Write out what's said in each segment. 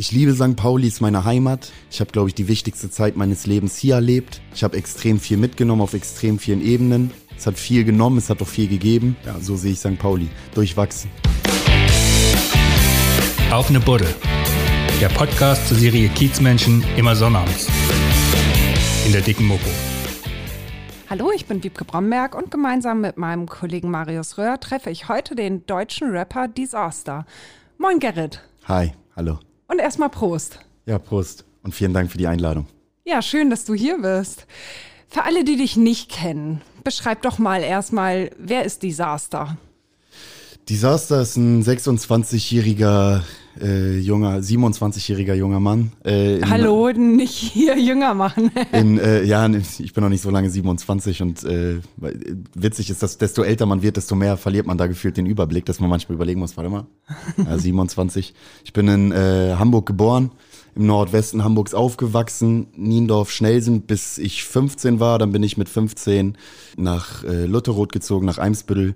Ich liebe St. Pauli, ist meine Heimat. Ich habe, glaube ich, die wichtigste Zeit meines Lebens hier erlebt. Ich habe extrem viel mitgenommen auf extrem vielen Ebenen. Es hat viel genommen, es hat auch viel gegeben. Ja, so sehe ich St. Pauli. Durchwachsen. Auf eine Buddel. Der Podcast zur Serie Kiezmenschen immer sonnabends. In der dicken Mopo. Hallo, ich bin Wiebke Bromberg und gemeinsam mit meinem Kollegen Marius Röhr treffe ich heute den deutschen Rapper Disaster. Moin Gerrit. Hi, hallo. Und erstmal Prost. Ja, Prost. Und vielen Dank für die Einladung. Ja, schön, dass du hier bist. Für alle, die dich nicht kennen, beschreib doch mal erstmal, wer ist Disaster? Disaster ist ein 26-jähriger äh, junger, 27-jähriger junger Mann. Äh, in, Hallo, nicht hier jünger machen. in, äh, ja, ich bin noch nicht so lange 27 und äh, witzig ist, dass desto älter man wird, desto mehr verliert man da gefühlt den Überblick, dass man manchmal überlegen muss, warte mal, ja, 27. Ich bin in äh, Hamburg geboren, im Nordwesten Hamburgs aufgewachsen, Niendorf, Schnelsen, bis ich 15 war. Dann bin ich mit 15 nach äh, Lutherroth gezogen, nach Eimsbüttel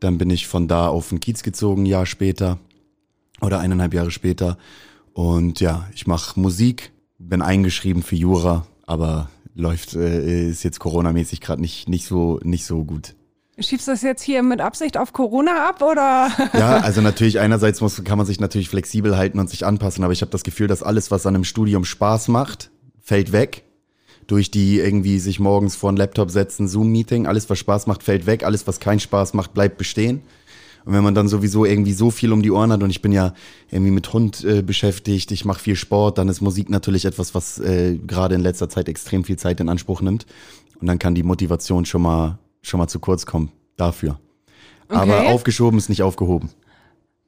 dann bin ich von da auf den Kiez gezogen, ein Jahr später oder eineinhalb Jahre später. Und ja, ich mache Musik, bin eingeschrieben für Jura, aber läuft, äh, ist jetzt Corona-mäßig gerade nicht, nicht, so, nicht so gut. Schiebst du das jetzt hier mit Absicht auf Corona ab oder? Ja, also natürlich einerseits muss, kann man sich natürlich flexibel halten und sich anpassen, aber ich habe das Gefühl, dass alles, was an einem Studium Spaß macht, fällt weg durch die irgendwie sich morgens vor einen Laptop setzen, Zoom-Meeting, alles was Spaß macht, fällt weg, alles was keinen Spaß macht, bleibt bestehen. Und wenn man dann sowieso irgendwie so viel um die Ohren hat und ich bin ja irgendwie mit Hund äh, beschäftigt, ich mache viel Sport, dann ist Musik natürlich etwas, was äh, gerade in letzter Zeit extrem viel Zeit in Anspruch nimmt. Und dann kann die Motivation schon mal, schon mal zu kurz kommen dafür. Okay. Aber aufgeschoben ist nicht aufgehoben.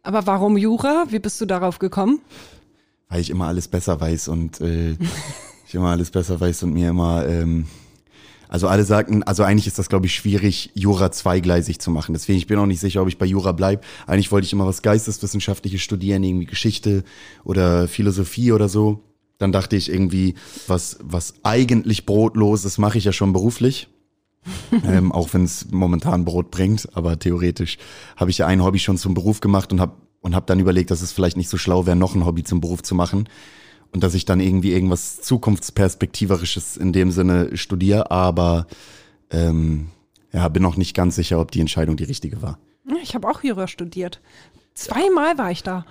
Aber warum Jura? Wie bist du darauf gekommen? Weil ich immer alles besser weiß und äh, ich immer alles besser weiß und mir immer, ähm, also alle sagten, also eigentlich ist das, glaube ich, schwierig, Jura zweigleisig zu machen. Deswegen, ich bin auch nicht sicher, ob ich bei Jura bleibe. Eigentlich wollte ich immer was Geisteswissenschaftliches studieren, irgendwie Geschichte oder Philosophie oder so. Dann dachte ich irgendwie, was, was eigentlich brotloses mache ich ja schon beruflich. ähm, auch wenn es momentan Brot bringt, aber theoretisch habe ich ja ein Hobby schon zum Beruf gemacht und habe und hab dann überlegt, dass es vielleicht nicht so schlau wäre, noch ein Hobby zum Beruf zu machen und dass ich dann irgendwie irgendwas Zukunftsperspektiverisches in dem Sinne studiere, aber ähm, ja, bin noch nicht ganz sicher, ob die Entscheidung die richtige war. Ich habe auch Jura studiert. Zweimal war ich da.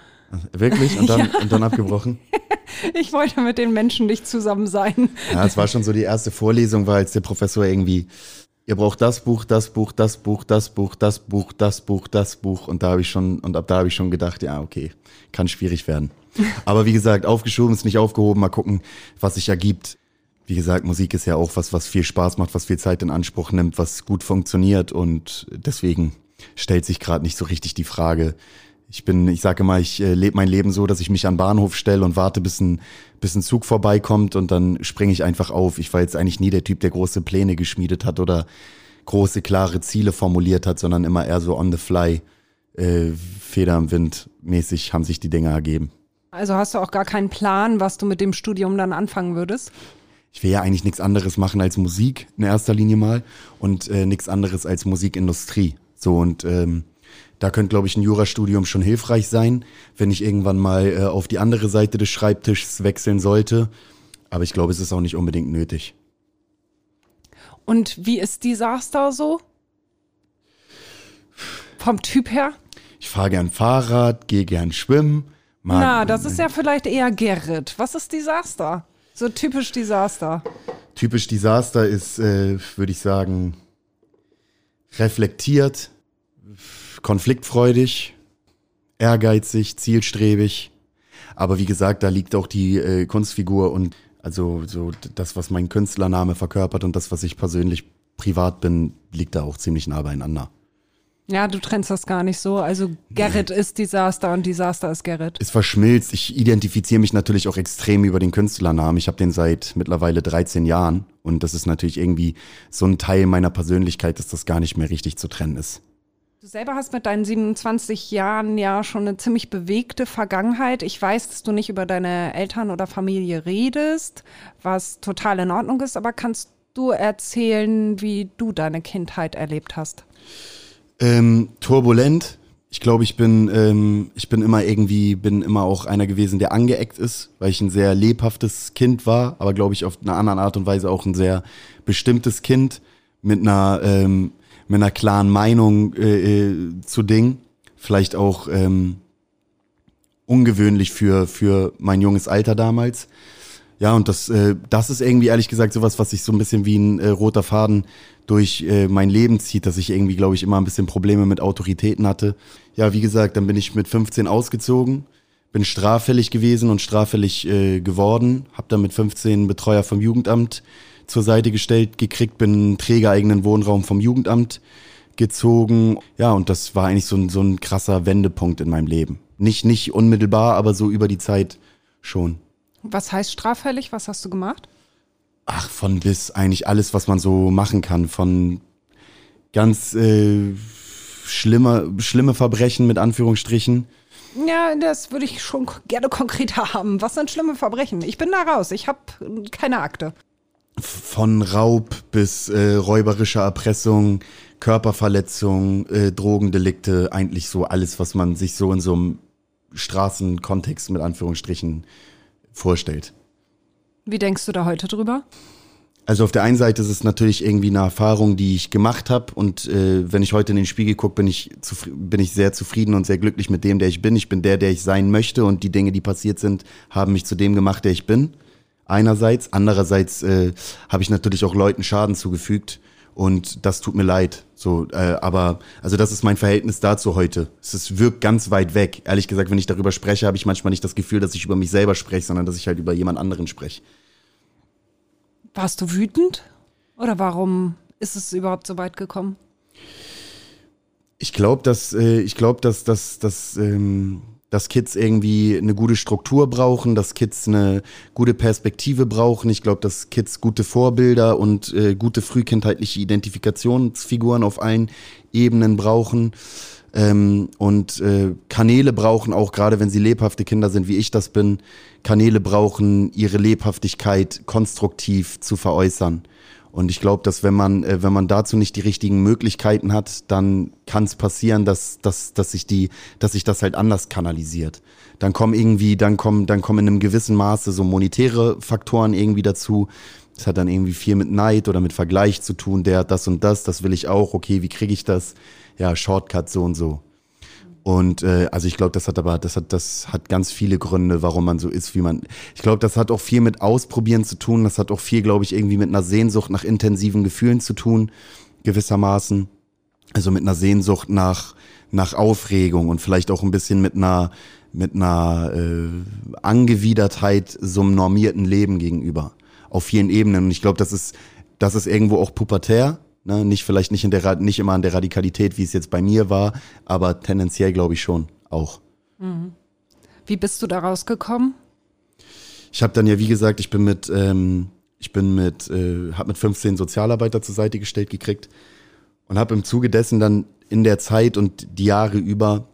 Wirklich? Und dann, ja. und dann abgebrochen? ich wollte mit den Menschen nicht zusammen sein. Ja, es war schon so die erste Vorlesung, war als der Professor irgendwie, ihr braucht das Buch, das Buch, das Buch, das Buch, das Buch, das Buch, das Buch. Und da habe ich schon, und ab da habe ich schon gedacht, ja, okay, kann schwierig werden. Aber wie gesagt, aufgeschoben ist nicht aufgehoben. Mal gucken, was sich ergibt. Wie gesagt, Musik ist ja auch was, was viel Spaß macht, was viel Zeit in Anspruch nimmt, was gut funktioniert. Und deswegen stellt sich gerade nicht so richtig die Frage. Ich bin, ich sage immer, ich äh, lebe mein Leben so, dass ich mich an Bahnhof stelle und warte, bis ein, bis ein Zug vorbeikommt und dann springe ich einfach auf. Ich war jetzt eigentlich nie der Typ, der große Pläne geschmiedet hat oder große, klare Ziele formuliert hat, sondern immer eher so on the fly, äh, Feder im Wind mäßig haben sich die Dinge ergeben. Also hast du auch gar keinen Plan, was du mit dem Studium dann anfangen würdest? Ich will ja eigentlich nichts anderes machen als Musik in erster Linie mal und äh, nichts anderes als Musikindustrie. So und ähm, da könnte, glaube ich, ein Jurastudium schon hilfreich sein, wenn ich irgendwann mal äh, auf die andere Seite des Schreibtischs wechseln sollte. Aber ich glaube, es ist auch nicht unbedingt nötig. Und wie ist Disaster so? Vom Typ her? Ich fahre gern Fahrrad, gehe gern schwimmen Mag Na, das ist ja vielleicht eher Gerrit. Was ist Desaster? So typisch Desaster. Typisch Desaster ist, äh, würde ich sagen, reflektiert, konfliktfreudig, ehrgeizig, zielstrebig. Aber wie gesagt, da liegt auch die äh, Kunstfigur und also so das, was mein Künstlername verkörpert und das, was ich persönlich privat bin, liegt da auch ziemlich nah beieinander. Ja, du trennst das gar nicht so. Also Gerrit ist Disaster und Disaster ist Gerrit. Es verschmilzt. Ich identifiziere mich natürlich auch extrem über den Künstlernamen. Ich habe den seit mittlerweile 13 Jahren und das ist natürlich irgendwie so ein Teil meiner Persönlichkeit, dass das gar nicht mehr richtig zu trennen ist. Du selber hast mit deinen 27 Jahren ja schon eine ziemlich bewegte Vergangenheit. Ich weiß, dass du nicht über deine Eltern oder Familie redest, was total in Ordnung ist, aber kannst du erzählen, wie du deine Kindheit erlebt hast? Ähm, turbulent, Ich glaube, ich bin, ähm, ich bin immer irgendwie, bin immer auch einer gewesen, der angeeckt ist, weil ich ein sehr lebhaftes Kind war, aber glaube ich auf eine andere Art und Weise auch ein sehr bestimmtes Kind mit einer, ähm, mit einer klaren Meinung äh, äh, zu Dingen. Vielleicht auch ähm, ungewöhnlich für, für mein junges Alter damals. Ja, und das, äh, das ist irgendwie ehrlich gesagt sowas, was sich so ein bisschen wie ein äh, roter Faden durch äh, mein Leben zieht, dass ich irgendwie, glaube ich, immer ein bisschen Probleme mit Autoritäten hatte. Ja, wie gesagt, dann bin ich mit 15 ausgezogen, bin straffällig gewesen und straffällig äh, geworden, habe dann mit 15 Betreuer vom Jugendamt zur Seite gestellt gekriegt, bin trägereigenen Wohnraum vom Jugendamt gezogen. Ja, und das war eigentlich so ein, so ein krasser Wendepunkt in meinem Leben. Nicht, nicht unmittelbar, aber so über die Zeit schon. Was heißt straffällig? Was hast du gemacht? Ach, von bis eigentlich alles, was man so machen kann. Von ganz äh, schlimme, schlimme Verbrechen mit Anführungsstrichen. Ja, das würde ich schon gerne konkreter haben. Was sind schlimme Verbrechen? Ich bin da raus. Ich habe keine Akte. Von Raub bis äh, räuberischer Erpressung, Körperverletzung, äh, Drogendelikte, eigentlich so alles, was man sich so in so einem Straßenkontext mit Anführungsstrichen vorstellt. Wie denkst du da heute drüber? Also auf der einen Seite ist es natürlich irgendwie eine Erfahrung, die ich gemacht habe und äh, wenn ich heute in den Spiegel gucke, bin ich, bin ich sehr zufrieden und sehr glücklich mit dem, der ich bin. Ich bin der, der ich sein möchte und die Dinge, die passiert sind, haben mich zu dem gemacht, der ich bin. Einerseits, andererseits äh, habe ich natürlich auch Leuten Schaden zugefügt und das tut mir leid. So, äh, aber also das ist mein Verhältnis dazu heute. Es ist, wirkt ganz weit weg. Ehrlich gesagt, wenn ich darüber spreche, habe ich manchmal nicht das Gefühl, dass ich über mich selber spreche, sondern dass ich halt über jemand anderen spreche. Warst du wütend? Oder warum ist es überhaupt so weit gekommen? Ich glaube, dass äh, ich glaube, dass dass dass ähm, dass Kids irgendwie eine gute Struktur brauchen, dass Kids eine gute Perspektive brauchen. Ich glaube, dass Kids gute Vorbilder und äh, gute frühkindheitliche Identifikationsfiguren auf allen Ebenen brauchen. Ähm, und äh, Kanäle brauchen auch, gerade wenn sie lebhafte Kinder sind, wie ich das bin, Kanäle brauchen ihre Lebhaftigkeit konstruktiv zu veräußern. Und ich glaube, dass wenn man, äh, wenn man dazu nicht die richtigen Möglichkeiten hat, dann kann es passieren, dass, dass, dass sich die, dass sich das halt anders kanalisiert. Dann kommen irgendwie, dann kommen, dann kommen in einem gewissen Maße so monetäre Faktoren irgendwie dazu. Das hat dann irgendwie viel mit Neid oder mit Vergleich zu tun, der das und das, das will ich auch, okay, wie kriege ich das? Ja, Shortcut so und so. Und äh, also ich glaube, das hat aber, das hat, das hat ganz viele Gründe, warum man so ist, wie man. Ich glaube, das hat auch viel mit Ausprobieren zu tun. Das hat auch viel, glaube ich, irgendwie mit einer Sehnsucht nach intensiven Gefühlen zu tun, gewissermaßen. Also mit einer Sehnsucht nach, nach Aufregung und vielleicht auch ein bisschen mit einer, mit einer äh, Angewidertheit so einem normierten Leben gegenüber. Auf vielen Ebenen. Und ich glaube, das ist, das ist irgendwo auch pubertär Ne? Nicht vielleicht nicht in der nicht immer an der Radikalität, wie es jetzt bei mir war, aber tendenziell glaube ich schon auch. Mhm. Wie bist du da rausgekommen? Ich habe dann ja, wie gesagt, ich bin mit, ähm, ich bin mit, äh, habe mit 15 Sozialarbeiter zur Seite gestellt gekriegt und habe im Zuge dessen dann in der Zeit und die Jahre über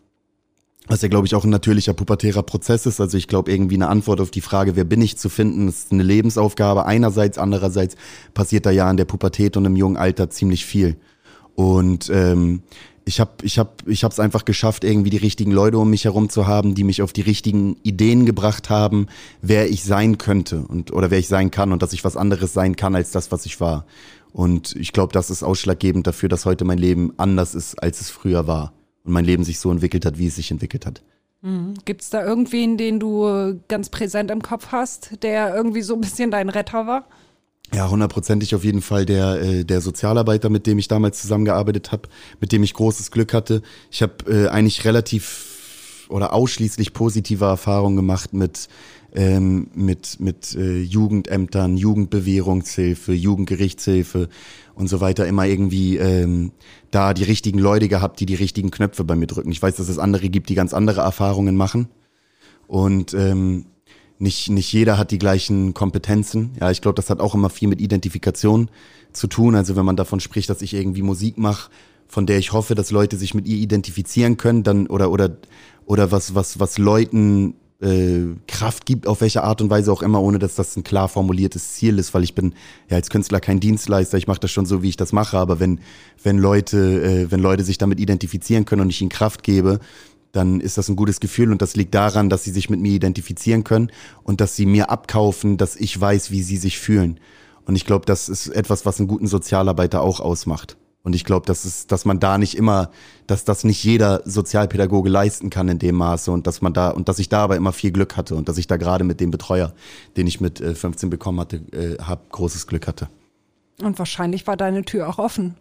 was ja, glaube ich, auch ein natürlicher pubertärer Prozess ist. Also ich glaube, irgendwie eine Antwort auf die Frage, wer bin ich zu finden, ist eine Lebensaufgabe. Einerseits, andererseits passiert da ja in der Pubertät und im jungen Alter ziemlich viel. Und ähm, ich habe ich hab, ich hab's einfach geschafft, irgendwie die richtigen Leute um mich herum zu haben, die mich auf die richtigen Ideen gebracht haben, wer ich sein könnte und oder wer ich sein kann und dass ich was anderes sein kann als das, was ich war. Und ich glaube, das ist ausschlaggebend dafür, dass heute mein Leben anders ist, als es früher war und mein Leben sich so entwickelt hat, wie es sich entwickelt hat. Mhm. Gibt es da irgendwen, den du ganz präsent im Kopf hast, der irgendwie so ein bisschen dein Retter war? Ja, hundertprozentig auf jeden Fall der, äh, der Sozialarbeiter, mit dem ich damals zusammengearbeitet habe, mit dem ich großes Glück hatte. Ich habe äh, eigentlich relativ oder ausschließlich positive Erfahrungen gemacht mit ähm, mit, mit äh, Jugendämtern, Jugendbewährungshilfe, Jugendgerichtshilfe und so weiter immer irgendwie ähm, da die richtigen Leute gehabt, die die richtigen Knöpfe bei mir drücken. Ich weiß, dass es andere gibt, die ganz andere Erfahrungen machen und ähm, nicht, nicht jeder hat die gleichen Kompetenzen. Ja, ich glaube, das hat auch immer viel mit Identifikation zu tun. Also wenn man davon spricht, dass ich irgendwie Musik mache, von der ich hoffe, dass Leute sich mit ihr identifizieren können, dann oder oder oder was was was Leuten äh, Kraft gibt, auf welche Art und Weise auch immer, ohne dass das ein klar formuliertes Ziel ist, weil ich bin ja als Künstler kein Dienstleister, ich mache das schon so, wie ich das mache, aber wenn, wenn Leute, äh, wenn Leute sich damit identifizieren können und ich ihnen Kraft gebe, dann ist das ein gutes Gefühl und das liegt daran, dass sie sich mit mir identifizieren können und dass sie mir abkaufen, dass ich weiß, wie sie sich fühlen. Und ich glaube, das ist etwas, was einen guten Sozialarbeiter auch ausmacht. Und ich glaube, dass es, dass man da nicht immer, dass das nicht jeder Sozialpädagoge leisten kann in dem Maße und dass man da und dass ich da aber immer viel Glück hatte und dass ich da gerade mit dem Betreuer, den ich mit 15 äh, bekommen hatte, äh, hab großes Glück hatte. Und wahrscheinlich war deine Tür auch offen.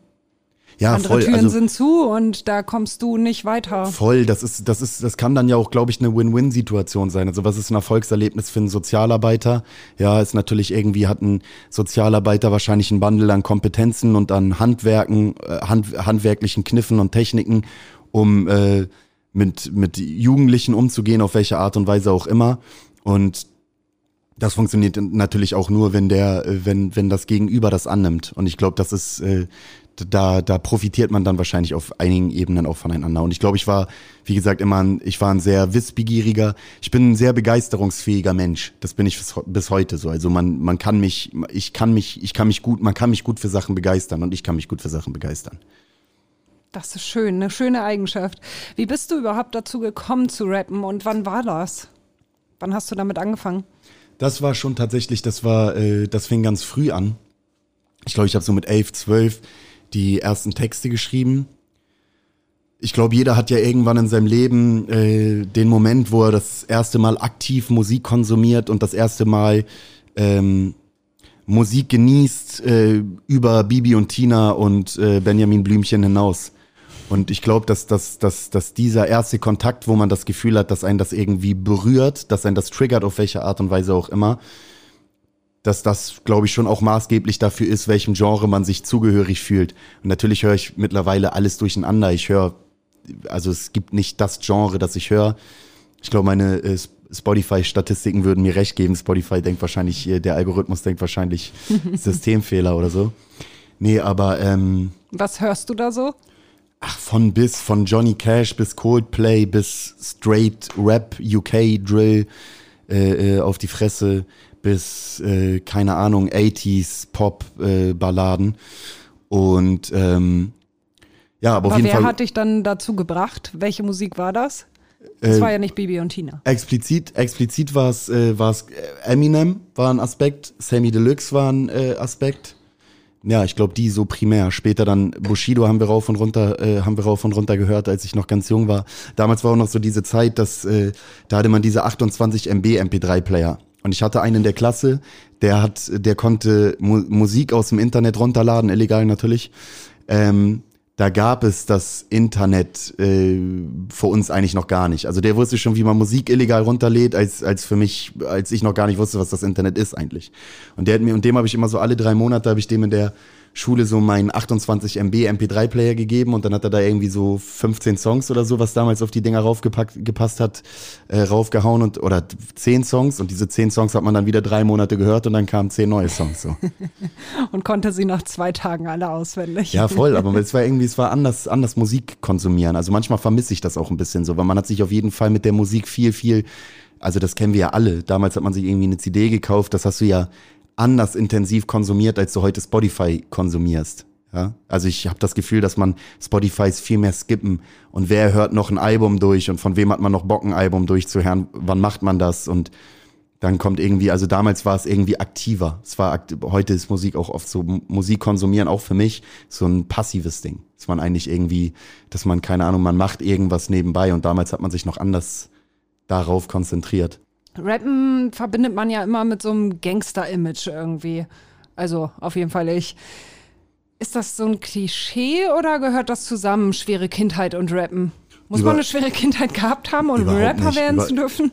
Ja, Andere voll. Türen also, sind zu und da kommst du nicht weiter. Voll, das ist, das ist, das kann dann ja auch, glaube ich, eine Win-Win-Situation sein. Also was ist ein Erfolgserlebnis für einen Sozialarbeiter? Ja, ist natürlich irgendwie hat ein Sozialarbeiter wahrscheinlich einen Bundle an Kompetenzen und an Handwerken, äh, Hand, handwerklichen Kniffen und Techniken, um äh, mit, mit Jugendlichen umzugehen, auf welche Art und Weise auch immer. Und das funktioniert natürlich auch nur, wenn der, äh, wenn, wenn das Gegenüber das annimmt. Und ich glaube, das ist äh, da, da profitiert man dann wahrscheinlich auf einigen Ebenen auch voneinander. Und ich glaube, ich war, wie gesagt, immer ein, ich war ein sehr wissbegieriger, ich bin ein sehr begeisterungsfähiger Mensch. Das bin ich bis, bis heute so. Also man, man kann mich, ich kann mich, ich kann mich gut, man kann mich gut für Sachen begeistern und ich kann mich gut für Sachen begeistern. Das ist schön, eine schöne Eigenschaft. Wie bist du überhaupt dazu gekommen zu rappen und wann war das? Wann hast du damit angefangen? Das war schon tatsächlich, das war, äh, das fing ganz früh an. Ich glaube, ich habe so mit elf, zwölf die ersten Texte geschrieben. Ich glaube, jeder hat ja irgendwann in seinem Leben äh, den Moment, wo er das erste Mal aktiv Musik konsumiert und das erste Mal ähm, Musik genießt äh, über Bibi und Tina und äh, Benjamin Blümchen hinaus. Und ich glaube, dass, dass, dass, dass dieser erste Kontakt, wo man das Gefühl hat, dass einen das irgendwie berührt, dass einen das triggert, auf welche Art und Weise auch immer, dass das, glaube ich, schon auch maßgeblich dafür ist, welchem Genre man sich zugehörig fühlt. Und natürlich höre ich mittlerweile alles durcheinander. Ich höre, also es gibt nicht das Genre, das ich höre. Ich glaube, meine äh, Spotify-Statistiken würden mir recht geben. Spotify denkt wahrscheinlich, äh, der Algorithmus denkt wahrscheinlich Systemfehler oder so. Nee, aber ähm, Was hörst du da so? Ach, von bis, von Johnny Cash bis Coldplay bis Straight Rap, UK Drill äh, äh, auf die Fresse bis, äh, keine Ahnung, 80s Pop-Balladen. Äh, und ähm, ja, aber, aber auf jeden wer Fall. Wer hat dich dann dazu gebracht? Welche Musik war das? Das äh, war ja nicht Bibi und Tina. Explizit, explizit war es äh, war's Eminem war ein Aspekt, Sammy Deluxe war ein äh, Aspekt. Ja, ich glaube, die so primär. Später dann Bushido haben wir rauf und runter, äh, haben wir rauf und runter gehört, als ich noch ganz jung war. Damals war auch noch so diese Zeit, dass äh, da hatte man diese 28 MB MP3-Player. Und ich hatte einen in der Klasse, der hat, der konnte Mu Musik aus dem Internet runterladen, illegal natürlich. Ähm, da gab es das Internet äh, für uns eigentlich noch gar nicht. Also der wusste schon, wie man Musik illegal runterlädt, als, als für mich, als ich noch gar nicht wusste, was das Internet ist eigentlich. Und der hat mir, und dem habe ich immer so alle drei Monate, habe ich dem in der Schule so meinen 28 MB MP3-Player gegeben und dann hat er da irgendwie so 15 Songs oder so, was damals auf die Dinger raufgepackt gepasst hat, äh, raufgehauen und oder 10 Songs und diese 10 Songs hat man dann wieder drei Monate gehört und dann kamen 10 neue Songs so. und konnte sie nach zwei Tagen alle auswendig. Ja, voll, aber es war irgendwie, es war anders, anders Musik konsumieren. Also manchmal vermisse ich das auch ein bisschen so, weil man hat sich auf jeden Fall mit der Musik viel, viel also das kennen wir ja alle. Damals hat man sich irgendwie eine CD gekauft, das hast du ja anders intensiv konsumiert, als du heute Spotify konsumierst. Ja? Also ich habe das Gefühl, dass man Spotifys viel mehr skippen und wer hört noch ein Album durch und von wem hat man noch Bock, ein Album durchzuhören, wann macht man das und dann kommt irgendwie, also damals war es irgendwie aktiver. Es war akt heute ist Musik auch oft so Musik konsumieren auch für mich so ein passives Ding. Dass man eigentlich irgendwie, dass man keine Ahnung, man macht irgendwas nebenbei und damals hat man sich noch anders darauf konzentriert. Rappen verbindet man ja immer mit so einem Gangster-Image irgendwie. Also auf jeden Fall ich. Ist das so ein Klischee oder gehört das zusammen, schwere Kindheit und Rappen? Muss Über man eine schwere Kindheit gehabt haben, um Rapper nicht. werden Über zu dürfen?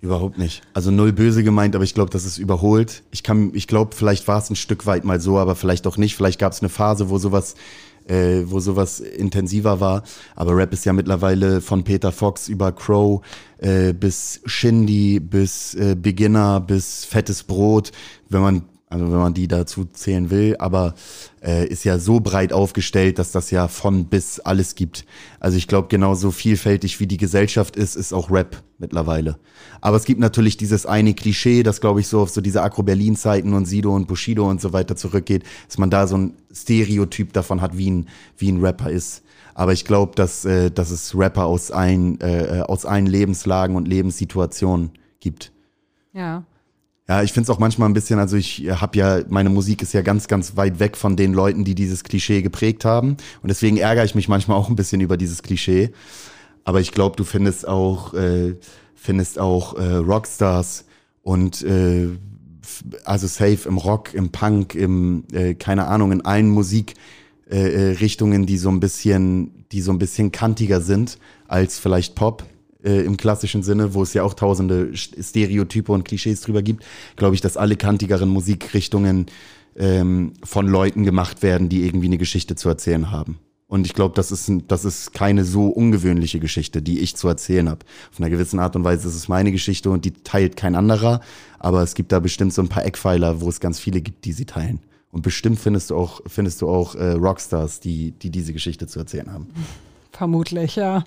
Überhaupt nicht. Also null böse gemeint, aber ich glaube, das ist überholt. Ich kann, ich glaube, vielleicht war es ein Stück weit mal so, aber vielleicht auch nicht. Vielleicht gab es eine Phase, wo sowas äh, wo sowas intensiver war. Aber Rap ist ja mittlerweile von Peter Fox über Crow äh, bis Shindy, bis äh, Beginner, bis Fettes Brot. Wenn man Also wenn man die dazu zählen will, aber äh, ist ja so breit aufgestellt, dass das ja von bis alles gibt. Also ich glaube, genauso vielfältig wie die Gesellschaft ist, ist auch Rap mittlerweile. Aber es gibt natürlich dieses eine Klischee, das glaube ich so auf so diese Agro-Berlin-Zeiten und Sido und Bushido und so weiter zurückgeht, dass man da so ein Stereotyp davon hat, wie ein, wie ein Rapper ist. Aber ich glaube, dass, äh, dass es Rapper aus allen, äh, aus allen Lebenslagen und Lebenssituationen gibt. Ja. Ja, ich finde es auch manchmal ein bisschen, also ich habe ja, meine Musik ist ja ganz, ganz weit weg von den Leuten, die dieses Klischee geprägt haben. Und deswegen ärgere ich mich manchmal auch ein bisschen über dieses Klischee. Aber ich glaube, du findest auch, äh, findest auch äh, Rockstars und äh, also safe im Rock, im Punk, im, äh, keine Ahnung, in allen Musikrichtungen, äh, die so ein bisschen, die so ein bisschen kantiger sind als vielleicht Pop äh, im klassischen Sinne, wo es ja auch tausende Stereotype und Klischees drüber gibt, glaube ich, dass alle kantigeren Musikrichtungen ähm, von Leuten gemacht werden, die irgendwie eine Geschichte zu erzählen haben. Und ich glaube, das ist, das ist keine so ungewöhnliche Geschichte, die ich zu erzählen habe. Auf einer gewissen Art und Weise ist es meine Geschichte und die teilt kein anderer. Aber es gibt da bestimmt so ein paar Eckpfeiler, wo es ganz viele gibt, die sie teilen. Und bestimmt findest du auch, findest du auch äh, Rockstars, die, die diese Geschichte zu erzählen haben. Vermutlich, ja.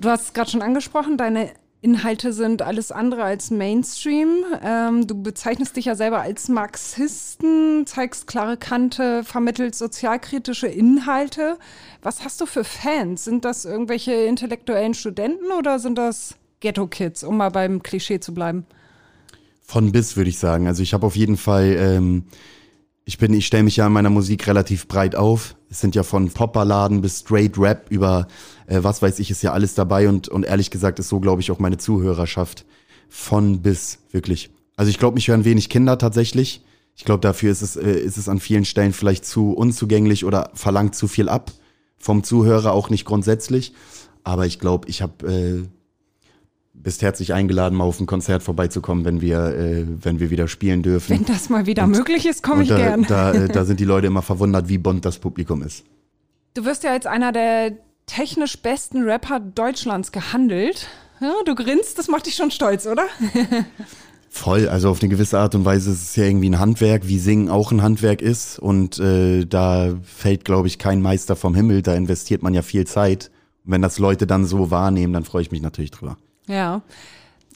Du hast es gerade schon angesprochen, deine Inhalte sind alles andere als Mainstream. Ähm, du bezeichnest dich ja selber als Marxisten, zeigst klare Kante, vermittelst sozialkritische Inhalte. Was hast du für Fans? Sind das irgendwelche intellektuellen Studenten oder sind das Ghetto-Kids, um mal beim Klischee zu bleiben? Von bis, würde ich sagen. Also ich habe auf jeden Fall, ähm, ich bin, ich stelle mich ja in meiner Musik relativ breit auf. Es sind ja von Popballaden bis Straight Rap über äh, was weiß ich, ist ja alles dabei und, und ehrlich gesagt ist so, glaube ich, auch meine Zuhörerschaft von bis, wirklich. Also ich glaube, mich hören wenig Kinder tatsächlich. Ich glaube, dafür ist es, äh, ist es an vielen Stellen vielleicht zu unzugänglich oder verlangt zu viel ab vom Zuhörer, auch nicht grundsätzlich. Aber ich glaube, ich habe äh, bist herzlich eingeladen, mal auf ein Konzert vorbeizukommen, wenn wir, äh, wenn wir wieder spielen dürfen. Wenn das mal wieder und, möglich ist, komme ich da, gern. Da, äh, da sind die Leute immer verwundert, wie bunt das Publikum ist. Du wirst ja als einer der technisch besten Rapper Deutschlands gehandelt. Ja, du grinst, das macht dich schon stolz, oder? Voll, also auf eine gewisse Art und Weise ist es ja irgendwie ein Handwerk, wie Singen auch ein Handwerk ist. Und äh, da fällt, glaube ich, kein Meister vom Himmel. Da investiert man ja viel Zeit. Und wenn das Leute dann so wahrnehmen, dann freue ich mich natürlich drüber. Ja.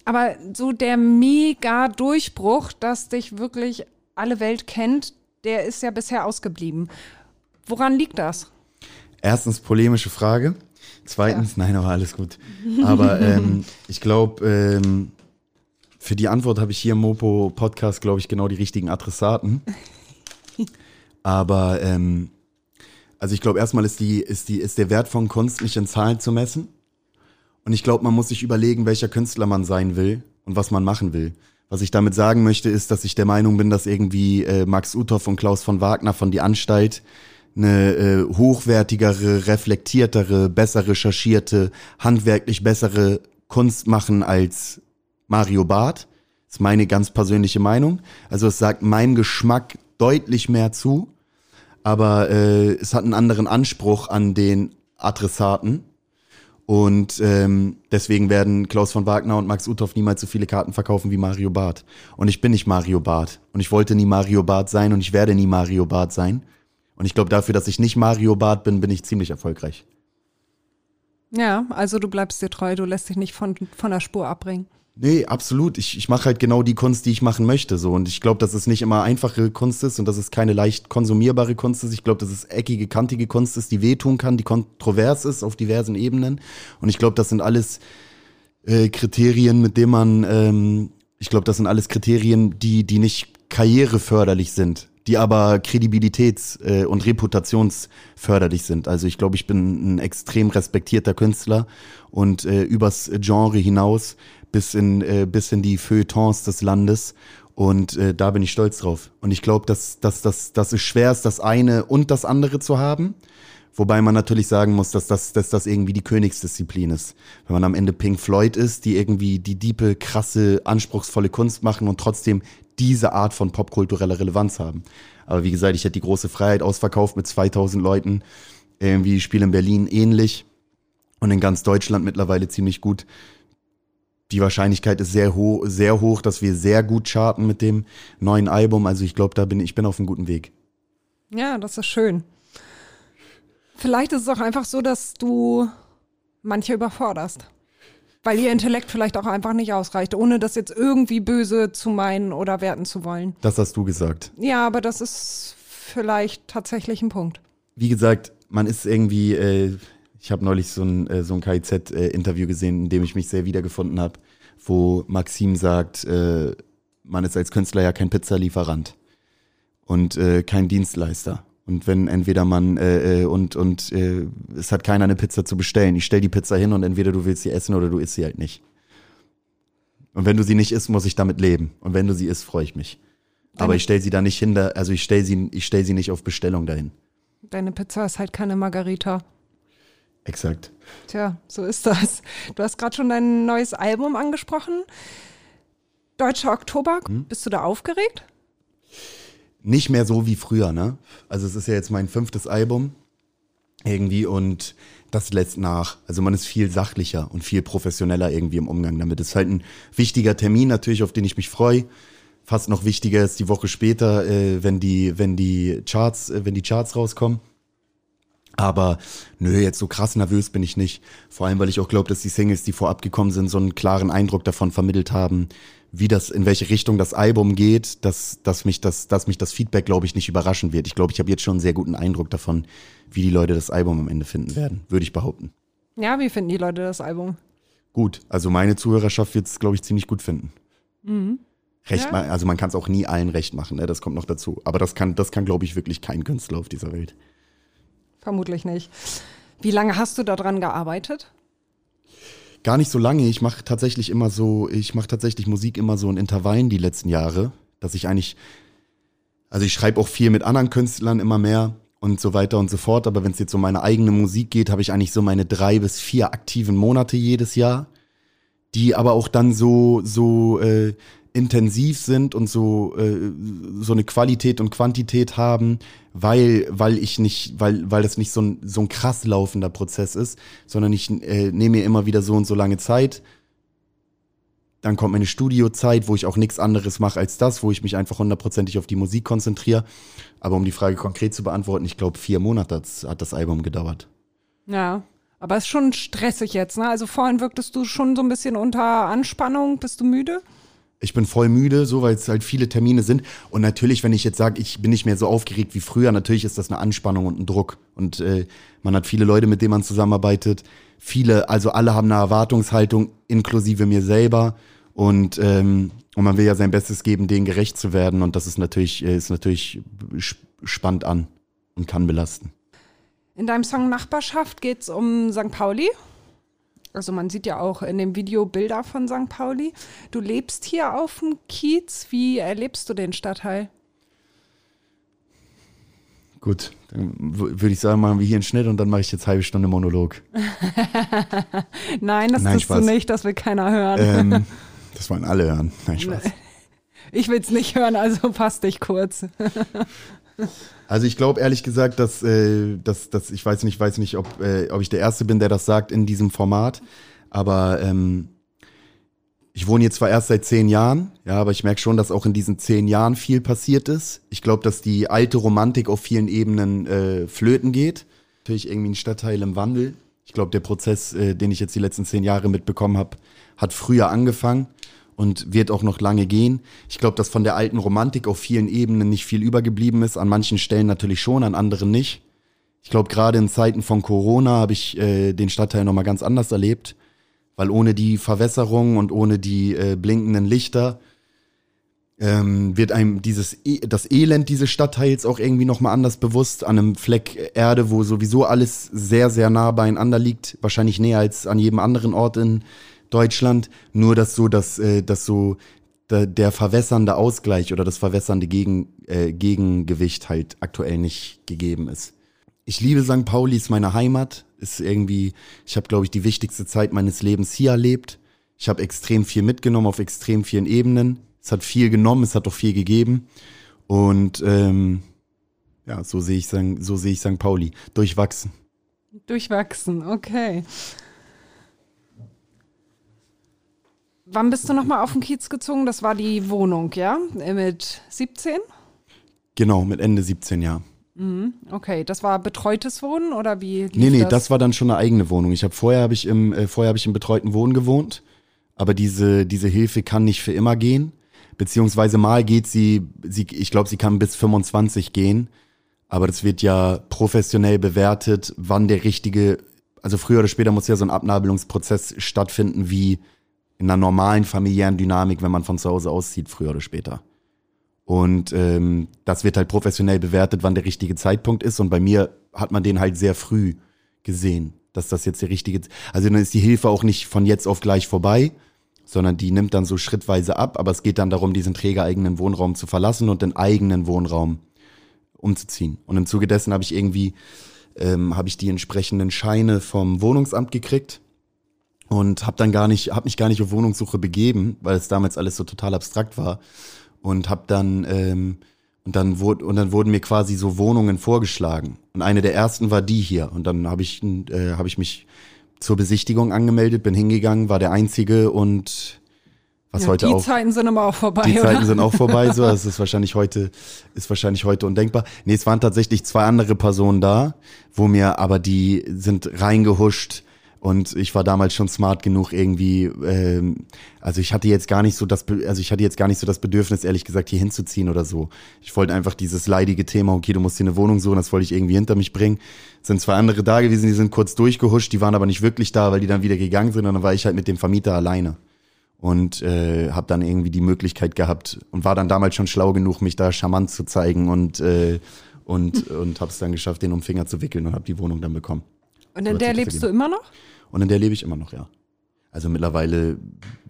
Aber so der mega Durchbruch, dass dich wirklich alle Welt kennt, der ist ja bisher ausgeblieben. Woran liegt das? erstens polemische Frage. Zweitens, ja. nein, aber alles gut. Aber ähm, ich glaube, ähm, für die Antwort habe ich hier im Mopo Podcast, glaube ich, genau die richtigen Adressaten. Aber ähm, also ich glaube, erstmal ist die, ist die, ist der Wert von Kunst nicht in Zahlen zu messen. Und ich glaube, man muss sich überlegen, welcher Künstler man sein will und was man machen will. Was ich damit sagen möchte, ist, dass ich der Meinung bin, dass irgendwie äh, Max Uthoff und Klaus von Wagner von Die Anstalt eine äh, hochwertigere, reflektiertere, besser recherchierte, handwerklich bessere Kunst machen als Mario Barth. Das ist meine ganz persönliche Meinung. Also es sagt meinem Geschmack deutlich mehr zu, aber äh, es hat einen anderen Anspruch an den Adressaten. Und ähm, deswegen werden Klaus von Wagner und Max Uthoff niemals so viele Karten verkaufen wie Mario Barth. Und ich bin nicht Mario Barth. Und ich wollte nie Mario Barth sein und ich werde nie Mario Barth sein. Und ich glaube, dafür, dass ich nicht Mario Bart bin, bin ich ziemlich erfolgreich. Ja, also du bleibst dir treu, du lässt dich nicht von, von der Spur abbringen. Nee, absolut. Ich, ich mache halt genau die Kunst, die ich machen möchte. So. Und ich glaube, dass es nicht immer einfache Kunst ist und dass es keine leicht konsumierbare Kunst ist. Ich glaube, dass es eckige, kantige Kunst ist, die wehtun kann, die kontrovers ist auf diversen Ebenen. Und ich glaube, das sind alles äh, Kriterien, mit denen man, ähm, ich glaube, das sind alles Kriterien, die, die nicht karriereförderlich sind die aber kredibilitäts- äh, und reputationsförderlich sind. Also ich glaube, ich bin ein extrem respektierter Künstler und äh, übers Genre hinaus bis in, äh, bis in die Feuilletons des Landes. Und äh, da bin ich stolz drauf. Und ich glaube, dass, dass, dass, dass es schwer ist, das eine und das andere zu haben. Wobei man natürlich sagen muss, dass das, dass das irgendwie die Königsdisziplin ist. Wenn man am Ende Pink Floyd ist, die irgendwie die diepe, krasse, anspruchsvolle Kunst machen und trotzdem diese Art von popkultureller Relevanz haben. Aber wie gesagt, ich hätte die große Freiheit ausverkauft mit 2000 Leuten. Irgendwie spiele in Berlin ähnlich und in ganz Deutschland mittlerweile ziemlich gut. die Wahrscheinlichkeit ist sehr, ho sehr hoch, dass wir sehr gut charten mit dem neuen Album. Also ich glaube, da bin ich bin auf einem guten Weg. Ja, das ist schön. Vielleicht ist es auch einfach so, dass du manche überforderst. Weil ihr Intellekt vielleicht auch einfach nicht ausreicht, ohne das jetzt irgendwie böse zu meinen oder werten zu wollen. Das hast du gesagt. Ja, aber das ist vielleicht tatsächlich ein Punkt. Wie gesagt, man ist irgendwie, äh, ich habe neulich so ein, äh, so ein KIZ-Interview gesehen, in dem ich mich sehr wiedergefunden habe, wo Maxim sagt, äh, man ist als Künstler ja kein Pizzalieferant und äh, kein Dienstleister. Und wenn entweder man äh, äh, und und äh, es hat keiner eine Pizza zu bestellen, ich stell die Pizza hin und entweder du willst sie essen oder du isst sie halt nicht. Und wenn du sie nicht isst, muss ich damit leben. Und wenn du sie isst, freue ich mich. Aber ich stell sie da nicht hin, also ich stell sie, ich stell sie nicht auf Bestellung dahin. Deine Pizza ist halt keine Margarita. Exakt. Tja, so ist das. Du hast gerade schon dein neues Album angesprochen. Deutscher Oktober. Hm? Bist du da aufgeregt? Nicht mehr so wie früher, ne? Also es ist ja jetzt mein fünftes Album irgendwie und das lässt nach. Also man ist viel sachlicher und viel professioneller irgendwie im Umgang damit. Das ist halt ein wichtiger Termin natürlich, auf den ich mich freue. Fast noch wichtiger ist die Woche später, äh, wenn die, wenn die Charts, äh, wenn die Charts rauskommen. Aber nö, jetzt so krass nervös bin ich nicht. Vor allem, weil ich auch glaube, dass die Singles, die vorab gekommen sind, so einen klaren Eindruck davon vermittelt haben, wie das, in welche Richtung das Album geht, dass, dass mich das, dass mich das Feedback, glaube ich, nicht überraschen wird. Ich glaube, ich habe jetzt schon einen sehr guten Eindruck davon, wie die Leute das Album am Ende finden werden, würde ich behaupten. Ja, wie finden die Leute das Album? Gut, also meine Zuhörerschaft wird es, glaube ich, ziemlich gut finden. Mhm. Recht, ja. also man kann es auch nie allen recht machen, ne? das kommt noch dazu. Aber das kann, das kann, glaube ich, wirklich kein Künstler auf dieser Welt. Vermutlich nicht. Wie lange hast du daran gearbeitet? Gar nicht so lange. Ich mache tatsächlich immer so, ich mache tatsächlich Musik immer so in Intervallen die letzten Jahre, dass ich eigentlich, also ich schreibe auch viel mit anderen Künstlern immer mehr und so weiter und so fort. Aber wenn es jetzt um meine eigene Musik geht, habe ich eigentlich so meine drei bis vier aktiven Monate jedes Jahr, die aber auch dann so so äh, intensiv sind und so äh, so eine Qualität und Quantität haben, weil weil ich nicht weil weil das nicht so ein so ein krass laufender Prozess ist, sondern ich äh, nehme mir immer wieder so und so lange Zeit. Dann kommt meine Studiozeit, wo ich auch nichts anderes mache als das, wo ich mich einfach hundertprozentig auf die Musik konzentriere. Aber um die Frage konkret zu beantworten, ich glaube vier Monate hat das Album gedauert. Ja, aber es ist schon stressig jetzt, ne? Also vorhin wirktest du schon so ein bisschen unter Anspannung. Bist du müde? Ich bin voll müde, so weil es halt viele Termine sind. Und natürlich, wenn ich jetzt sage, ich bin nicht mehr so aufgeregt wie früher, natürlich ist das eine Anspannung und ein Druck. Und äh, man hat viele Leute, mit denen man zusammenarbeitet. Viele, also alle haben eine Erwartungshaltung, inklusive mir selber. Und, ähm, und man will ja sein Bestes geben, denen gerecht zu werden. Und das ist natürlich, äh, ist natürlich spannend an und kann belasten. In deinem Song Nachbarschaft geht es um St. Pauli. Also man sieht ja auch in dem Video Bilder von St. Pauli. Du lebst hier auf dem Kiez. Wie erlebst du den Stadtteil? Gut, dann würde ich sagen, machen wir hier einen Schnitt und dann mache ich jetzt halbe Stunde Monolog. Nein, das Nein, tust Spaß. du nicht, das will keiner hören. Ähm, das wollen alle hören. Nein, Spaß. Ich will es nicht hören, also fass dich kurz. Also ich glaube ehrlich gesagt, dass, äh, dass, dass ich weiß nicht, weiß nicht, ob, äh, ob ich der Erste bin, der das sagt in diesem Format. Aber ähm, ich wohne jetzt zwar erst seit zehn Jahren, ja, aber ich merke schon, dass auch in diesen zehn Jahren viel passiert ist. Ich glaube, dass die alte Romantik auf vielen Ebenen äh, flöten geht. Natürlich irgendwie ein Stadtteil im Wandel. Ich glaube, der Prozess, äh, den ich jetzt die letzten zehn Jahre mitbekommen habe, hat früher angefangen und wird auch noch lange gehen. Ich glaube, dass von der alten Romantik auf vielen Ebenen nicht viel übergeblieben ist. An manchen Stellen natürlich schon, an anderen nicht. Ich glaube, gerade in Zeiten von Corona habe ich äh, den Stadtteil nochmal ganz anders erlebt, weil ohne die Verwässerung und ohne die äh, blinkenden Lichter ähm, wird einem dieses e das Elend dieses Stadtteils auch irgendwie nochmal anders bewusst an einem Fleck Erde, wo sowieso alles sehr, sehr nah beieinander liegt, wahrscheinlich näher als an jedem anderen Ort in Deutschland, nur dass so, dass, äh, dass so der, der verwässernde Ausgleich oder das verwässernde Gegen, äh, Gegengewicht halt aktuell nicht gegeben ist. Ich liebe St. Pauli, ist meine Heimat, ist irgendwie, ich habe, glaube ich, die wichtigste Zeit meines Lebens hier erlebt. Ich habe extrem viel mitgenommen auf extrem vielen Ebenen. Es hat viel genommen, es hat auch viel gegeben. Und ähm, ja, so sehe ich, so sehe ich St. Pauli. Durchwachsen. Durchwachsen, okay. Wann bist du nochmal auf den Kiez gezogen? Das war die Wohnung, ja? Mit 17? Genau, mit Ende 17 Jahren. Okay, das war betreutes Wohnen oder wie? Nee, nee, das? war dann schon eine eigene Wohnung. Ich habe vorher habe ich im äh, vorher habe ich im betreuten Wohnen gewohnt, aber diese diese Hilfe kann nicht für immer gehen, beziehungsweise mal geht sie, sie ich glaube, sie kann bis 25 gehen, aber das wird ja professionell bewertet, wann der richtige, also früher oder später muss ja so ein Abnabelungsprozess stattfinden wie in einer normalen familiären Dynamik, wenn man von zu Hause auszieht, früher oder später. Und ähm, das wird halt professionell bewertet, wann der richtige Zeitpunkt ist. Und bei mir hat man den halt sehr früh gesehen, dass das jetzt der richtige. Also dann ist die Hilfe auch nicht von jetzt auf gleich vorbei, sondern die nimmt dann so schrittweise ab. Aber es geht dann darum, diesen trägereigenen Wohnraum zu verlassen und den eigenen Wohnraum umzuziehen. Und im Zuge dessen habe ich irgendwie ähm, habe ich die entsprechenden Scheine vom Wohnungsamt gekriegt und habe dann gar nicht, habe mich gar nicht auf Wohnungssuche begeben, weil es damals alles so total abstrakt war und habe dann ähm, und dann wurde und dann wurden mir quasi so Wohnungen vorgeschlagen und eine der ersten war die hier und dann habe ich äh, habe ich mich zur Besichtigung angemeldet, bin hingegangen, war der einzige und was Ja, heute die auch Zeiten sind aber auch vorbei, die oder? Zeiten sind auch vorbei, so. Das ist wahrscheinlich heute, ist wahrscheinlich heute undenkbar. Nee, es waren tatsächlich zwei andere Personen da, wo mir aber die sind reingehuscht und ich war damals schon smart genug irgendwie, ähm, also ich hatte jetzt gar nicht so das, also ich hatte jetzt gar nicht so das Bedürfnis, ehrlich gesagt, hier hinzuziehen oder so. Ich wollte einfach dieses leidige Thema, okay, du musst dir eine Wohnung suchen, das wollte ich irgendwie hinter mich bringen. Sind zwei andere da gewesen, die sind kurz durchgehuscht, die waren aber nicht wirklich da, weil die dann wieder gegangen sind und dann war ich halt mit dem Vermieter alleine und äh, habe dann irgendwie die Möglichkeit gehabt und war dann damals schon schlau genug, mich da charmant zu zeigen und äh, und und habe es dann geschafft, den um Finger zu wickeln und habe die Wohnung dann bekommen. Und in der lebst du immer noch? Und in der lebe ich immer noch, ja. Also mittlerweile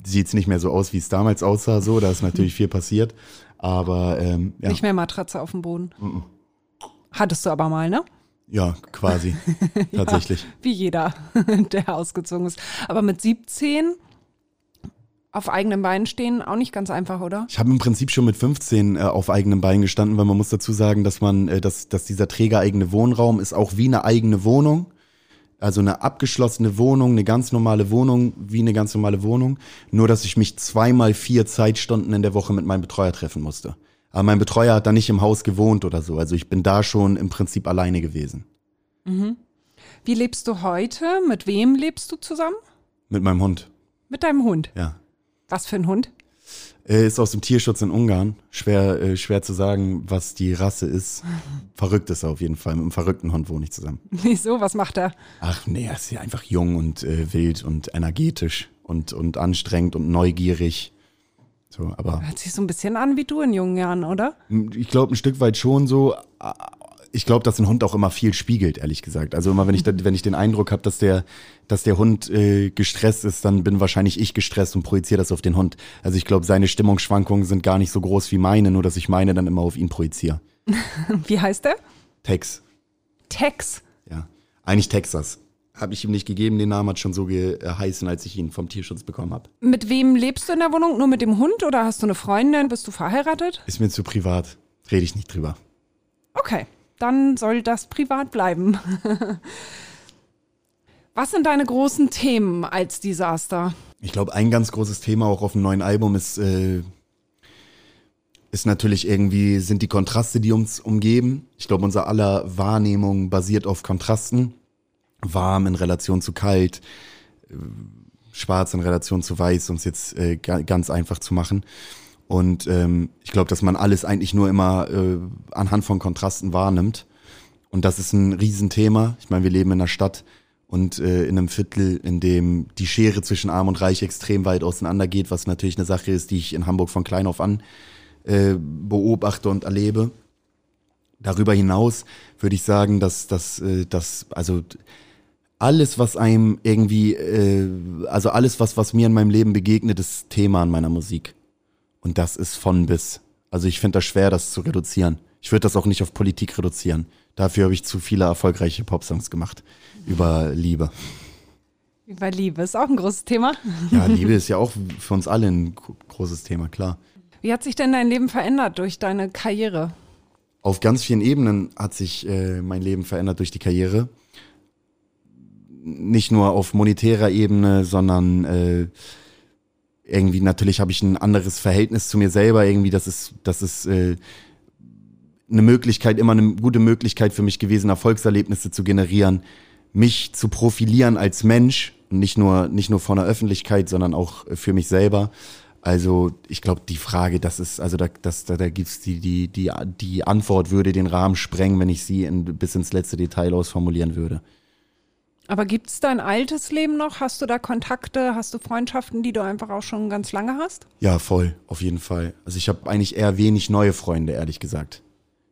sieht's nicht mehr so aus, wie es damals aussah. So, da ist natürlich viel passiert, aber ähm, ja, Nicht mehr Matratze auf dem Boden. Hattest du aber mal, ne? ja, quasi tatsächlich. Wie jeder, der ausgezogen ist. Aber mit 17 auf eigenen Beinen stehen, auch nicht ganz einfach, oder? Ich habe im Prinzip schon mit 15 äh, auf eigenen Beinen gestanden, weil man muss dazu sagen, dass man, äh, dass, dass dieser trägereigene Wohnraum ist auch wie eine eigene Wohnung. Also eine abgeschlossene Wohnung, eine ganz normale Wohnung, wie eine ganz normale Wohnung. Nur, dass ich mich zweimal vier Zeitstunden in der Woche mit meinem Betreuer treffen musste. Aber mein Betreuer hat da nicht im Haus gewohnt oder so. Also ich bin da schon im Prinzip alleine gewesen. Wie lebst du heute? Mit wem lebst du zusammen? Mit meinem Hund, Mit deinem Hund. ja. Was für ein Hund? Er ist aus dem Tierschutz in Ungarn. Schwer, äh, schwer zu sagen, was die Rasse ist. Verrückt ist er auf jeden Fall. Mit einem verrückten Hund wohne ich zusammen. Wieso? Was macht er? Ach nee, er ist ja einfach jung und äh, wild und energetisch und, und anstrengend und neugierig. So, aber Hört sich so ein bisschen an wie du in jungen Jahren, oder? ich glaube ein Stück weit schon so. Ich glaube, dass ein Hund auch immer viel spiegelt, ehrlich gesagt. Also immer, wenn ich, wenn ich den Eindruck habe, dass der, dass der Hund äh, gestresst ist, dann bin wahrscheinlich ich gestresst und projiziere das auf den Hund. Also ich glaube, seine Stimmungsschwankungen sind gar nicht so groß wie meine, nur dass ich meine dann immer auf ihn projiziere. Wie heißt der? Tex, Tex. ja. Eigentlich Texas. Habe ich ihm nicht gegeben, den Namen hat schon so geheißen, als ich ihn vom Tierschutz bekommen habe. Mit wem lebst du in der Wohnung? Nur mit dem Hund oder hast du eine Freundin? Bist du verheiratet? Ist mir zu privat. Rede ich nicht drüber. Okay, dann soll das privat bleiben. Was sind deine großen Themen als Desaster? Ich glaube, ein ganz großes Thema auch auf dem neuen Album ist, äh, ist natürlich irgendwie, sind die Kontraste, die uns umgeben. Ich glaube, unser aller Wahrnehmung basiert auf Kontrasten. Warm in Relation zu kalt, äh, schwarz in Relation zu weiß, um es jetzt äh, ga ganz einfach zu machen. Und ähm, ich glaube, dass man alles eigentlich nur immer äh, anhand von Kontrasten wahrnimmt. Und das ist ein Riesenthema. Ich meine, wir leben in einer Stadt und äh, in einem Viertel, in dem die Schere zwischen Arm und Reich extrem weit auseinander geht, was natürlich eine Sache ist, die ich in Hamburg von klein auf an äh, beobachte und erlebe. Darüber hinaus würde ich sagen, dass dass, äh, also alles, was einem irgendwie, äh, also alles, was, was mir in meinem Leben begegnet, ist Thema an meiner Musik. Und das ist von bis. Also ich finde das schwer, das zu reduzieren. Ich würde das auch nicht auf Politik reduzieren. Dafür habe ich zu viele erfolgreiche Popsongs gemacht über Liebe. Über Liebe ist auch ein großes Thema. Ja, Liebe ist ja auch für uns alle ein gro- großes Thema, klar. Wie hat sich denn dein Leben verändert durch deine Karriere? Auf ganz vielen Ebenen hat sich äh, mein Leben verändert durch die Karriere. Nicht nur auf monetärer Ebene, sondern äh, irgendwie, natürlich habe ich ein anderes Verhältnis zu mir selber, irgendwie, das ist, das ist äh, eine Möglichkeit, immer eine gute Möglichkeit für mich gewesen, Erfolgserlebnisse zu generieren, mich zu profilieren als Mensch, nicht nur, nicht nur von der Öffentlichkeit, sondern auch für mich selber. Also ich glaube, die Frage, das ist, also da, das, da, da gibt's die, die, die, die Antwort würde den Rahmen sprengen, wenn ich sie in, bis ins letzte Detail ausformulieren würde. Aber gibt es dein altes Leben noch? Hast du da Kontakte? Hast du Freundschaften, die du einfach auch schon ganz lange hast? Ja, voll, auf jeden Fall. Also ich habe eigentlich eher wenig neue Freunde, ehrlich gesagt.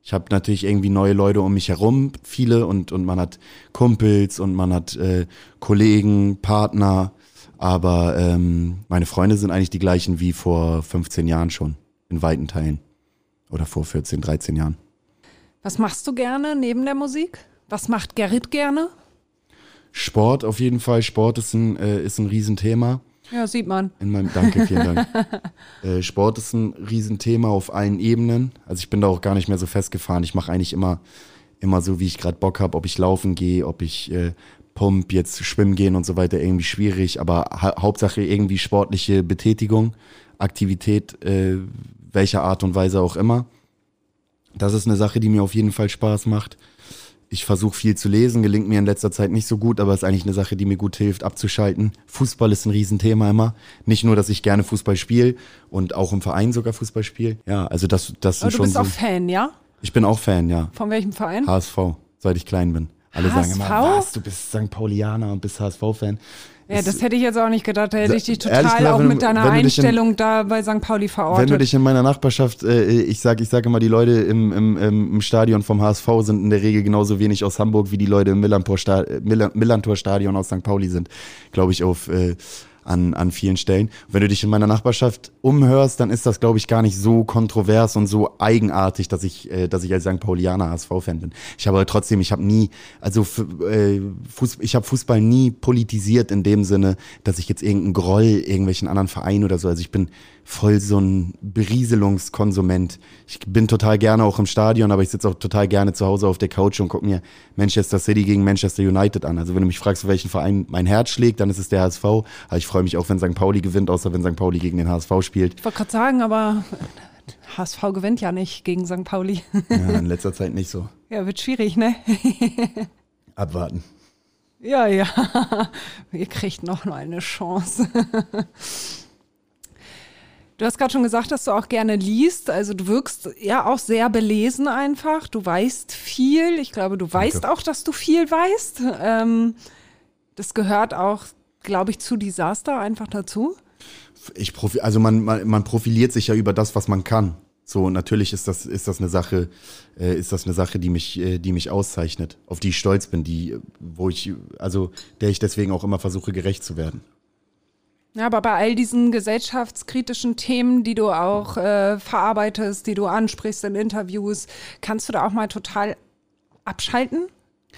Ich habe natürlich irgendwie neue Leute um mich herum, viele, und, und man hat Kumpels und man hat äh, Kollegen, Partner, aber ähm, meine Freunde sind eigentlich die gleichen wie vor 15 Jahren schon, in weiten Teilen. Oder vor 14, 13 Jahren. Was machst du gerne neben der Musik? Was macht Gerrit gerne? Sport auf jeden Fall. Sport ist ein, äh, ist ein Riesenthema. Ja, sieht man. In meinem, danke, vielen Dank. äh, Sport ist ein Riesenthema auf allen Ebenen. Also ich bin da auch gar nicht mehr so festgefahren. Ich mache eigentlich immer, immer so, wie ich gerade Bock habe, ob ich laufen gehe, ob ich äh, Pump, jetzt schwimmen gehen und so weiter, irgendwie schwierig, aber ha Hauptsache irgendwie sportliche Betätigung, Aktivität, äh, welcher Art und Weise auch immer. Das ist eine Sache, die mir auf jeden Fall Spaß macht. Ich versuche viel zu lesen, gelingt mir in letzter Zeit nicht so gut, aber ist eigentlich eine Sache, die mir gut hilft, abzuschalten. Fußball ist ein Riesenthema immer. Nicht nur, dass ich gerne Fußball spiele und auch im Verein sogar Fußball spiele. Ja, also das, das Aber sind du schon bist so. auch Fan, ja? Ich bin auch Fan, ja. Von welchem Verein? HSV, seit ich klein bin. Alle HSV? sagen immer, was, du bist St. Paulianer und bist HSV-Fan. Ja, das hätte ich jetzt auch nicht gedacht. Da hätte ich dich total gesagt, auch mit deiner du dich in- Einstellung da bei St. Pauli Wenn du verortet. dich in meiner Nachbarschaft, äh, ich sag, ich sag immer, die Leute im, im, im Stadion vom HSV sind in der Regel genauso wenig aus Hamburg, wie die Leute im Millantor-Sta- Millan- Millantor-Stadion aus St. Pauli sind, glaube ich, auf äh, an, an vielen Stellen. Wenn du dich in meiner Nachbarschaft umhörst, dann ist das, glaube ich, gar nicht so kontrovers und so eigenartig, dass ich, äh, dass ich als St. Paulianer HSV-Fan bin. Ich habe trotzdem, ich habe nie, also äh, Fuß, ich habe Fußball nie politisiert in dem Sinne, dass ich jetzt irgendeinen Groll irgendwelchen anderen Vereinen oder so. Also ich bin voll so ein Berieselungskonsument. Ich bin total gerne auch im Stadion, aber ich sitze auch total gerne zu Hause auf der Couch und gucke mir Manchester City gegen Manchester United an. Also wenn du mich fragst, welchen Verein mein Herz schlägt, dann ist es der HSV. Aber ich freue mich auch, wenn St. Pauli gewinnt, außer wenn St. Pauli gegen den HSV spielt. ich wollte gerade sagen, aber HSV gewinnt ja nicht gegen St. Pauli. Ja, in letzter Zeit nicht so. ja, wird schwierig, ne? Abwarten. Ja, ja. Ihr kriegt noch eine Chance. Du hast gerade schon gesagt, dass du auch gerne liest. Also du wirkst ja auch sehr belesen einfach. Du weißt viel. Ich glaube, du weißt auch, dass du viel weißt. Ähm, das gehört auch, glaube ich, zu Desaster einfach dazu. Ich profi also man, man, man profiliert sich ja über das, was man kann. So, natürlich ist das, ist das eine Sache, äh, ist das eine Sache, die mich, äh, die mich auszeichnet, auf die ich stolz bin, die, wo ich, also der ich deswegen auch immer versuche, gerecht zu werden. Ja, aber bei all diesen gesellschaftskritischen Themen, die du auch äh, verarbeitest, die du ansprichst in Interviews, kannst du da auch mal total abschalten?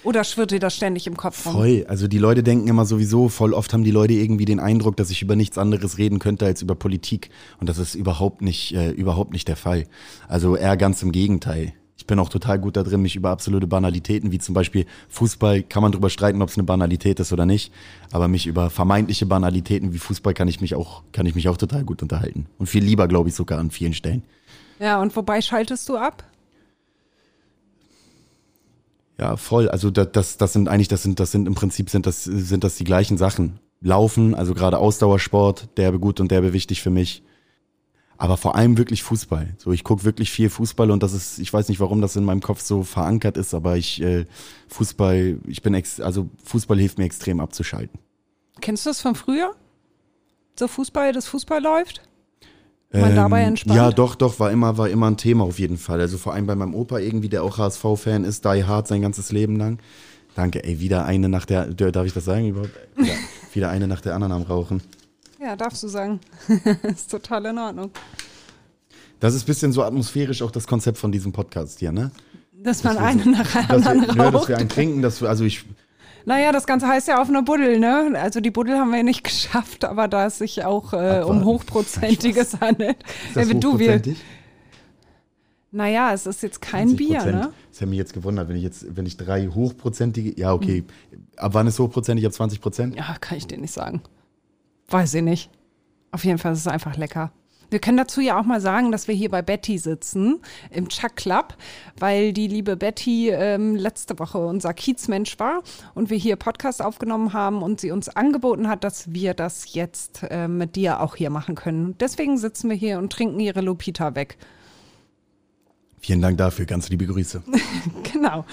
Oder schwirrt dir das ständig im Kopf rum? Voll. Also die Leute denken immer sowieso, voll oft haben die Leute irgendwie den Eindruck, dass ich über nichts anderes reden könnte als über Politik. Und das ist überhaupt nicht, äh, überhaupt nicht der Fall. Also eher ganz im Gegenteil. Ich bin auch total gut da drin, mich über absolute Banalitäten, wie zum Beispiel Fußball, kann man drüber streiten, ob es eine Banalität ist oder nicht. Aber mich über vermeintliche Banalitäten wie Fußball kann ich mich auch, kann ich mich auch total gut unterhalten. Und viel lieber, glaube ich, sogar an vielen Stellen. Ja, und wobei schaltest du ab? Ja, voll. Also das, das, das sind eigentlich, das sind, das sind im Prinzip sind das, sind das die gleichen Sachen. Laufen, also gerade Ausdauersport, derbe gut und derbe wichtig für mich. Aber vor allem wirklich Fußball. So, ich gucke wirklich viel Fußball und das ist, ich weiß nicht, warum das in meinem Kopf so verankert ist, aber ich äh, Fußball, ich bin ex, also Fußball hilft mir extrem abzuschalten. Kennst du das von früher? So Fußball, dass Fußball läuft? Man dabei entspannt? Ähm, Ja, doch, doch, war immer, war immer ein Thema auf jeden Fall. Also vor allem bei meinem Opa irgendwie, der auch HSV-Fan ist, die hart sein ganzes Leben lang. Danke, ey, wieder eine nach der, darf ich das sagen überhaupt? Ja, wieder eine nach der anderen am Rauchen. Ja, darfst du sagen. ist total in Ordnung. Das ist ein bisschen so atmosphärisch auch das Konzept von diesem Podcast hier, ne? Dass man wir eine nach der Dass wir, anderen nö, dass raucht. wir einen trinken, dass wir, also ich, Naja, das Ganze heißt ja auf einer Buddel, ne? Also die Buddel haben wir nicht geschafft, aber da es sich auch äh, um hochprozentiges handelt. ist das Ja, du, wir, naja, es ist jetzt kein Bier, 20%. ne? Das hätte mich jetzt gewundert, wenn ich jetzt, wenn ich drei hochprozentige, ja, okay. Ab wann ist hochprozentig? Ab 20 Prozent? Ja, kann ich dir nicht sagen. Weiß ich nicht. Auf jeden Fall ist es einfach lecker. Wir können dazu ja auch mal sagen, dass wir hier bei Betty sitzen, im Chuck Club, weil die liebe Betty ähm, letzte Woche unser Kiezmensch war und wir hier Podcast aufgenommen haben und sie uns angeboten hat, dass wir das jetzt äh, mit dir auch hier machen können. Deswegen sitzen wir hier und trinken ihre Lupita weg. Vielen Dank dafür, ganz liebe Grüße. genau.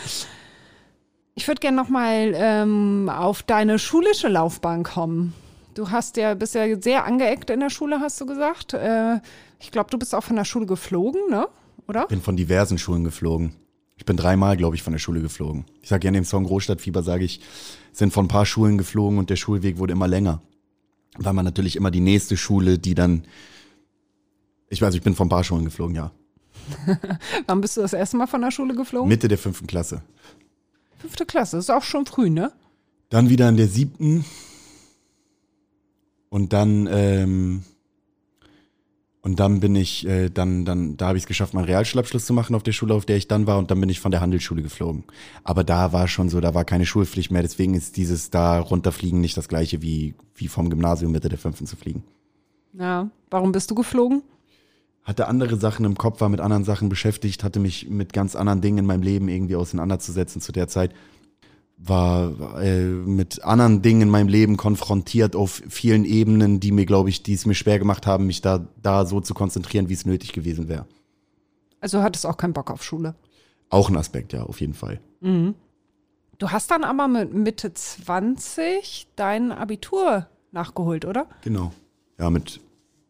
Ich würde gerne nochmal ähm, auf deine schulische Laufbahn kommen. Du hast ja, bist ja sehr angeeckt in der Schule, hast du gesagt. Äh, ich glaube, du bist auch von der Schule geflogen, ne? Oder? Ich bin von diversen Schulen geflogen. Ich bin dreimal, glaube ich, von der Schule geflogen. Ich sage ja in dem Song Großstadtfieber, sage ich, sind von ein paar Schulen geflogen und der Schulweg wurde immer länger. Weil man natürlich immer die nächste Schule, die dann. Ich weiß, ich bin von ein paar Schulen geflogen, ja. Wann bist du das erste Mal von der Schule geflogen? Mitte der fünften Klasse. Fünfte Klasse, ist auch schon früh, ne? Dann wieder in der siebten, und dann, ähm, und dann bin ich, äh, dann, dann, da habe ich es geschafft, meinen Realschulabschluss zu machen auf der Schule, auf der ich dann war, und dann bin ich von der Handelsschule geflogen. Aber da war schon so, da war keine Schulpflicht mehr, deswegen ist dieses da runterfliegen nicht das gleiche wie, wie vom Gymnasium Mitte der fünften zu fliegen. Ja, warum bist du geflogen? Hatte andere Sachen im Kopf, war mit anderen Sachen beschäftigt, hatte mich mit ganz anderen Dingen in meinem Leben irgendwie auseinanderzusetzen zu der Zeit war äh, mit anderen Dingen in meinem Leben konfrontiert auf vielen Ebenen, die mir, glaube ich, die es mir schwer gemacht haben, mich da, da so zu konzentrieren, wie es nötig gewesen wäre. Also hattest auch keinen Bock auf Schule? Auch ein Aspekt, ja, auf jeden Fall. Mhm. Du hast dann aber mit Mitte 20 dein Abitur nachgeholt, oder? Genau. Ja, mit,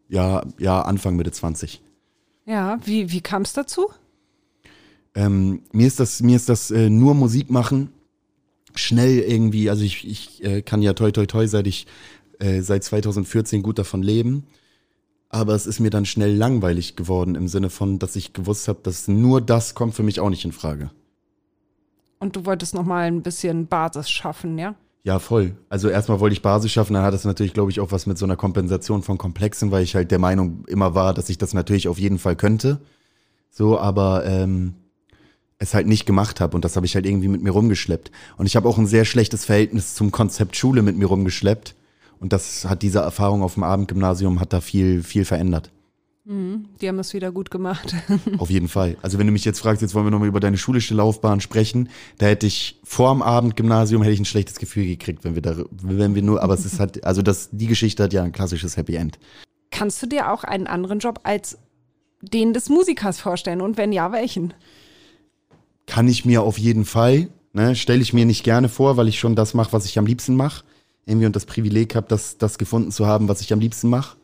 ja, ja, Anfang Mitte 20. Ja, wie, wie kam es dazu? Ähm, mir ist das, mir ist das äh, nur Musik machen schnell irgendwie, also ich, ich äh, kann ja toi toi toi, seit ich äh, seit 2014 gut davon leben. Aber es ist mir dann schnell langweilig geworden im Sinne von, dass ich gewusst habe, dass nur das kommt für mich auch nicht in Frage. Und du wolltest noch mal ein bisschen Basis schaffen, ja? Ja, voll. Also erstmal wollte ich Basis schaffen, dann hat das natürlich, glaube ich, auch was mit so einer Kompensation von Komplexen, weil ich halt der Meinung immer war, dass ich das natürlich auf jeden Fall könnte. So, aber ähm, es halt nicht gemacht habe und das habe ich halt irgendwie mit mir rumgeschleppt. Und ich habe auch ein sehr schlechtes Verhältnis zum Konzept Schule mit mir rumgeschleppt. Und das hat diese Erfahrung auf dem Abendgymnasium hat da viel, viel verändert. Mhm, die haben es wieder gut gemacht. Auf jeden Fall. Also wenn du mich jetzt fragst, jetzt wollen wir nochmal über deine schulische Laufbahn sprechen, da hätte ich vor dem Abendgymnasium hätte ich ein schlechtes Gefühl gekriegt, wenn wir da, wenn wir nur, aber es ist halt, also das, die Geschichte hat ja ein klassisches Happy End. Kannst du dir auch einen anderen Job als den des Musikers vorstellen und wenn ja, welchen? Kann ich mir auf jeden Fall, ne, stelle ich mir nicht gerne vor, weil ich schon das mache, was ich am liebsten mache. Irgendwie und das Privileg habe, das, das gefunden zu haben, was ich am liebsten mache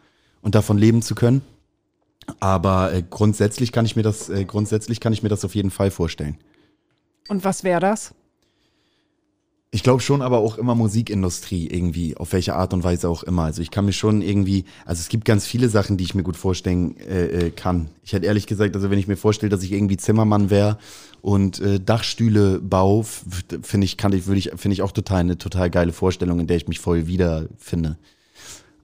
und davon leben zu können. Aber äh, grundsätzlich kann ich mir das, äh, grundsätzlich kann ich mir das auf jeden Fall vorstellen. Und was wäre das? Ich glaube schon, aber auch immer Musikindustrie irgendwie, auf welche Art und Weise auch immer. Also ich kann mir schon irgendwie, also es gibt ganz viele Sachen, die ich mir gut vorstellen äh, äh kann. Ich hätte ehrlich gesagt, also wenn ich mir vorstelle, dass ich irgendwie Zimmermann wäre und äh, Dachstühle baue, finde ich, kann ich, würde ich, finde ich auch total eine total geile Vorstellung, in der ich mich voll wiederfinde.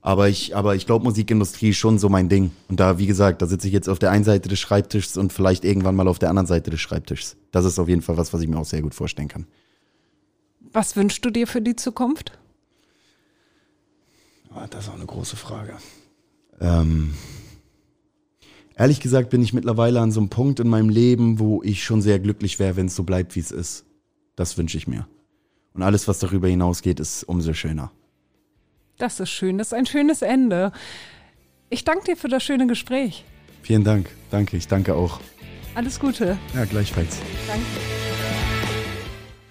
Aber ich, aber ich glaube, Musikindustrie ist schon so mein Ding. Und da, wie gesagt, da sitze ich jetzt auf der einen Seite des Schreibtischs und vielleicht irgendwann mal auf der anderen Seite des Schreibtischs. Das ist auf jeden Fall was, was ich mir auch sehr gut vorstellen kann. Was wünschst du dir für die Zukunft? Ah, das ist auch eine große Frage. Ähm, ehrlich gesagt bin ich mittlerweile an so einem Punkt in meinem Leben, wo ich schon sehr glücklich wäre, wenn es so bleibt, wie es ist. Das wünsche ich mir. Und alles, was darüber hinausgeht, ist umso schöner. Das ist schön, das ist ein schönes Ende. Ich danke dir für das schöne Gespräch. Vielen Dank, danke, ich danke auch. Alles Gute. Ja, gleichfalls. Danke.